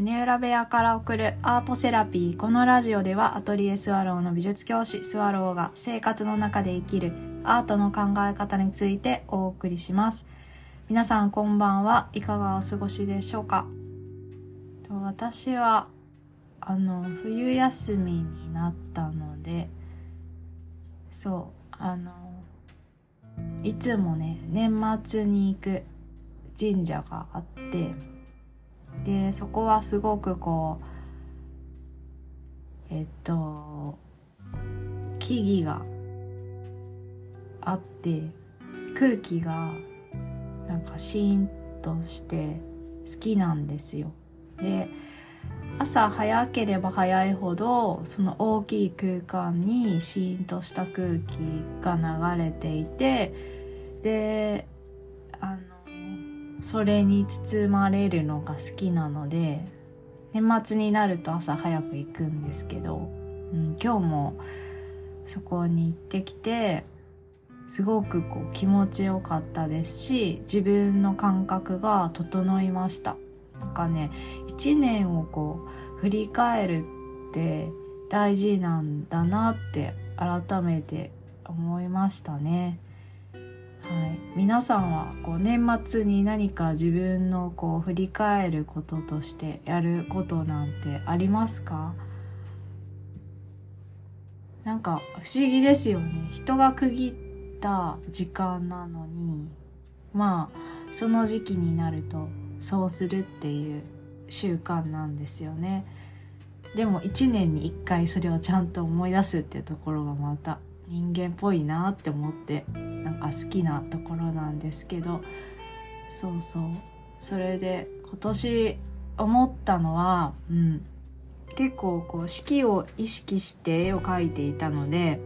屋根裏部屋から送るアートセラピー。このラジオではアトリエスワローの美術教師スワローが生活の中で生きるアートの考え方についてお送りします。皆さんこんばんは。いかがお過ごしでしょうか？私は、あの、冬休みになったので、そう、あの、いつもね、年末に行く神社があって、でそこはすごくこうえっと木々があって空気がなんかシーンとして好きなんですよ。で朝早ければ早いほどその大きい空間にシーンとした空気が流れていてであのそれに包まれるのが好きなので年末になると朝早く行くんですけど、うん、今日もそこに行ってきてすごくこう気持ちよかったですし自分の感覚が整いましたなんかね一年をこう振り返るって大事なんだなって改めて思いましたね。はい、皆さんはこう年末に何か自分のこう振り返ることとしてやることなんてありますか？なんか不思議ですよね。人が区切った時間なのにまあその時期になるとそうするっていう習慣なんですよね。でも1年に1回それをちゃんと思い出すっていうところがまた人間っぽいなって思ってなんか好きなところなんですけどそうそう。それで今年思ったのは、うん、結構こう四季を意識して絵を描いていたので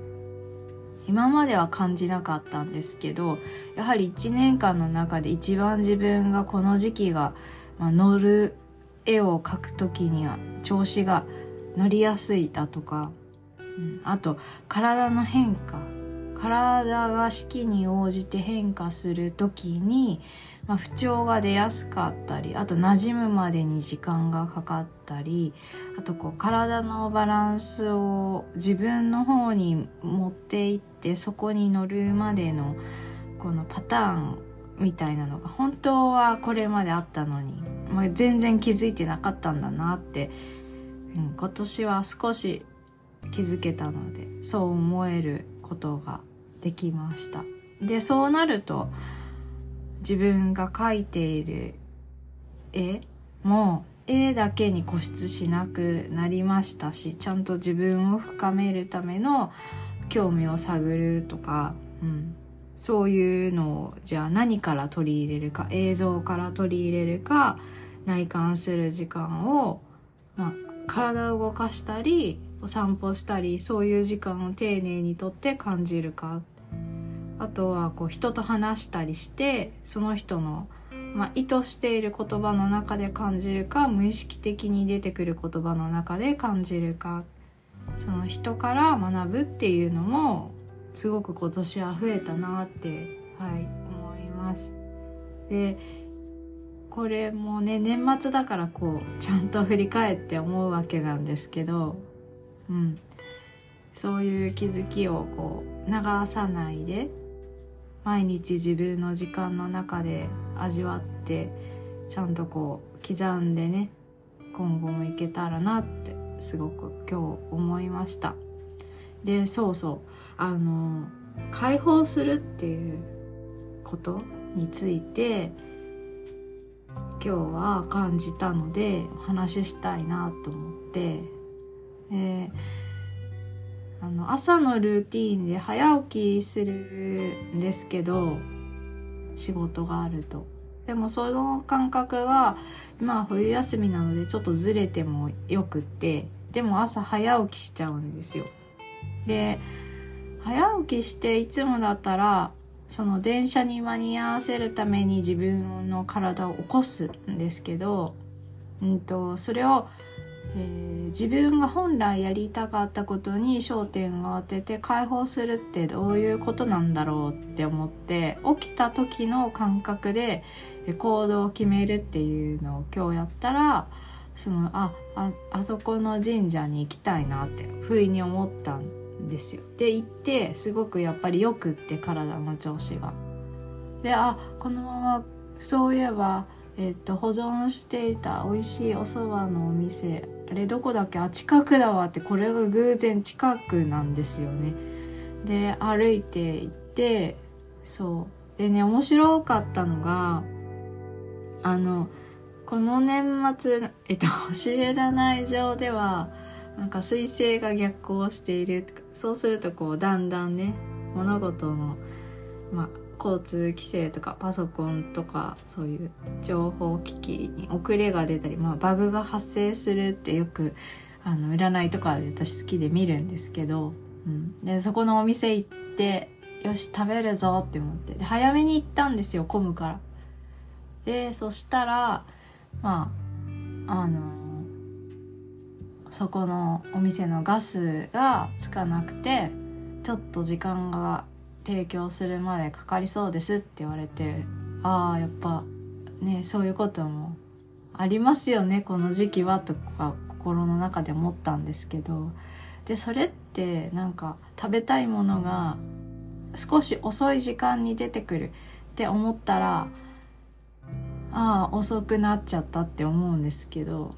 今までは感じなかったんですけどやはり1年間の中で一番自分がこの時期が、まあ、乗る絵を描く時には調子が乗りやすいだとかあと体の変化。体が四季に応じて変化する時に、まあ、不調が出やすかったりあと馴染むまでに時間がかかったりあとこう体のバランスを自分の方に持っていってそこに乗るまでのこのパターンみたいなのが本当はこれまであったのに、まあ、全然気づいてなかったんだなって、うん、今年は少し気づけたのでそう思えることができました。でそうなると自分が描いている絵も絵だけに固執しなくなりましたしちゃんと自分を深めるための興味を探るとか、うん、そういうのをじゃあ何から取り入れるか映像から取り入れるか内観する時間を、まあ、体を動かしたりお散歩したりそういう時間を丁寧にとって感じるかあとはこう人と話したりしてその人の、まあ、意図している言葉の中で感じるか無意識的に出てくる言葉の中で感じるかその人から学ぶっていうのもすごく今年は増えたなって、はい、思います。でこれもね年末だからこうちゃんと振り返って思うわけなんですけどうん、そういう気づきをこう流さないで毎日自分の時間の中で味わってちゃんとこう刻んでね今後もいけたらなってすごく今日思いました。でそうそう。あの解放するっていうことについて今日は感じたのでお話ししたいなと思ってえー、あの朝のルーティンで早起きするんですけど仕事があると。でもその感覚が今は冬休みなのでちょっとずれてもよくってでも朝早起きしちゃうんですよ。で早起きしていつもだったらその電車に間に合わせるために自分の体を起こすんですけど、うんとそれをえー、自分が本来やりたかったことに焦点を当てて解放するってどういうことなんだろうって思って起きた時の感覚で行動を決めるっていうのを今日やったらそのあああそこの神社に行きたいなって不意に思ったんですよ。で行ってすごくやっぱりよくって体の調子が。であこのままそういえば、えっと保存していた美味しいお蕎麦のお店あれどこだっけ？あ近くだわってこれが偶然近くなんですよね。で歩いて行ってそうでね面白かったのがあのこの年末、えっと、知らない上では、なんか彗星が逆行している。そうするとこう、だんだんね、物事の、まあ、交通規制とかパソコンとかそういう情報機器に遅れが出たり、まあ、バグが発生するってよくあの占いとかで私好きで見るんですけど、うん、でそこのお店行ってよし食べるぞって思ってで早めに行ったんですよ混むから。でそしたらまああのそこのお店のガスがつかなくてちょっと時間が提供するまでかかりそうですって言われてああやっぱねそういうこともありますよねこの時期はとか心の中で思ったんですけど。でそれってなんか食べたいものが少し遅い時間に出てくるって思ったらああ遅くなっちゃったって思うんですけど。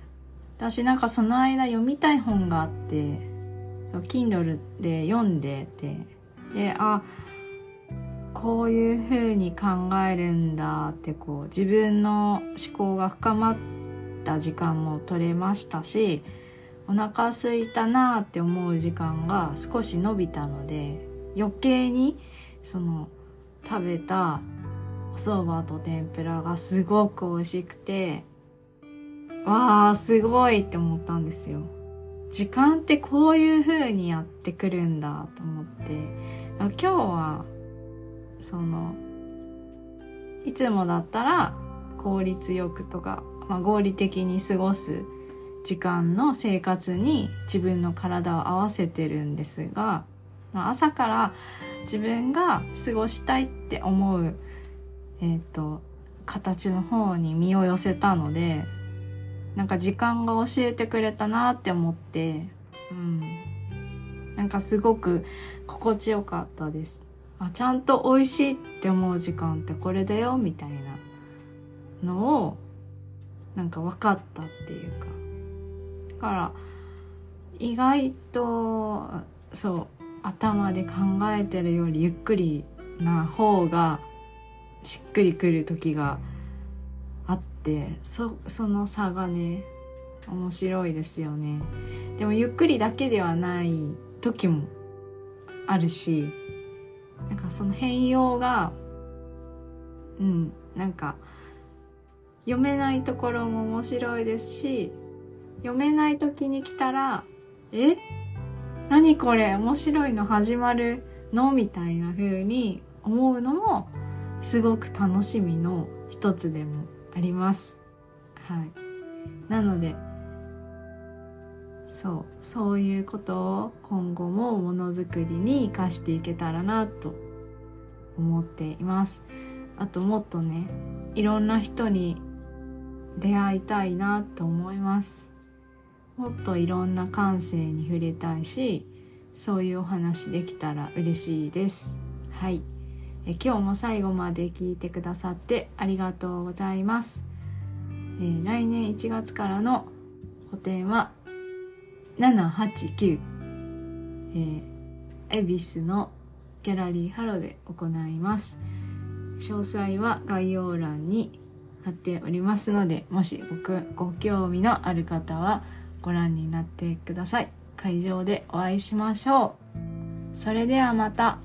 私なんかその間読みたい本があってそう Kindle で読んでてであこういう風に考えるんだってこう自分の思考が深まった時間も取れましたしお腹空いたなって思う時間が少し伸びたので余計にその食べたお蕎麦と天ぷらがすごく美味しくて、わあ、すごいって思ったんですよ。時間ってこういう風にやってくるんだと思って、今日は、その、いつもだったら効率よくとか、まあ、合理的に過ごす時間の生活に自分の体を合わせてるんですが、まあ、朝から自分が過ごしたいって思うえっ、ー、と形の方に身を寄せたのでなんか時間が教えてくれたなって思ってうん。なんかすごく心地よかったです。あちゃんと美味しいって思う時間ってこれだよみたいなのをなんか分かったっていうか。だから意外とそう頭で考えてるよりゆっくりな方がしっくりくる時があってそその差がね面白いですよね。でもゆっくりだけではない時もあるしなんかその変容がうんなんか読めないところも面白いですし読めない時に来たら「え？何これ面白いの始まるの?」みたいな風に思うのもすごく楽しみの一つでもあります。はい。なので、そう、そういうことを今後もものづくりに活かしていけたらなと思っています。あともっとね、いろんな人に出会いたいなと思います。もっといろんな感性に触れたいし、そういうお話できたら嬉しいです。はい。え今日も最後まで聞いてくださってありがとうございます。えー、来年1月からの個展は789、えー、恵比寿のギャラリーハロで行います。詳細は概要欄に貼っておりますので、もしごご興味のある方はご覧になってください。会場でお会いしましょう。それではまた。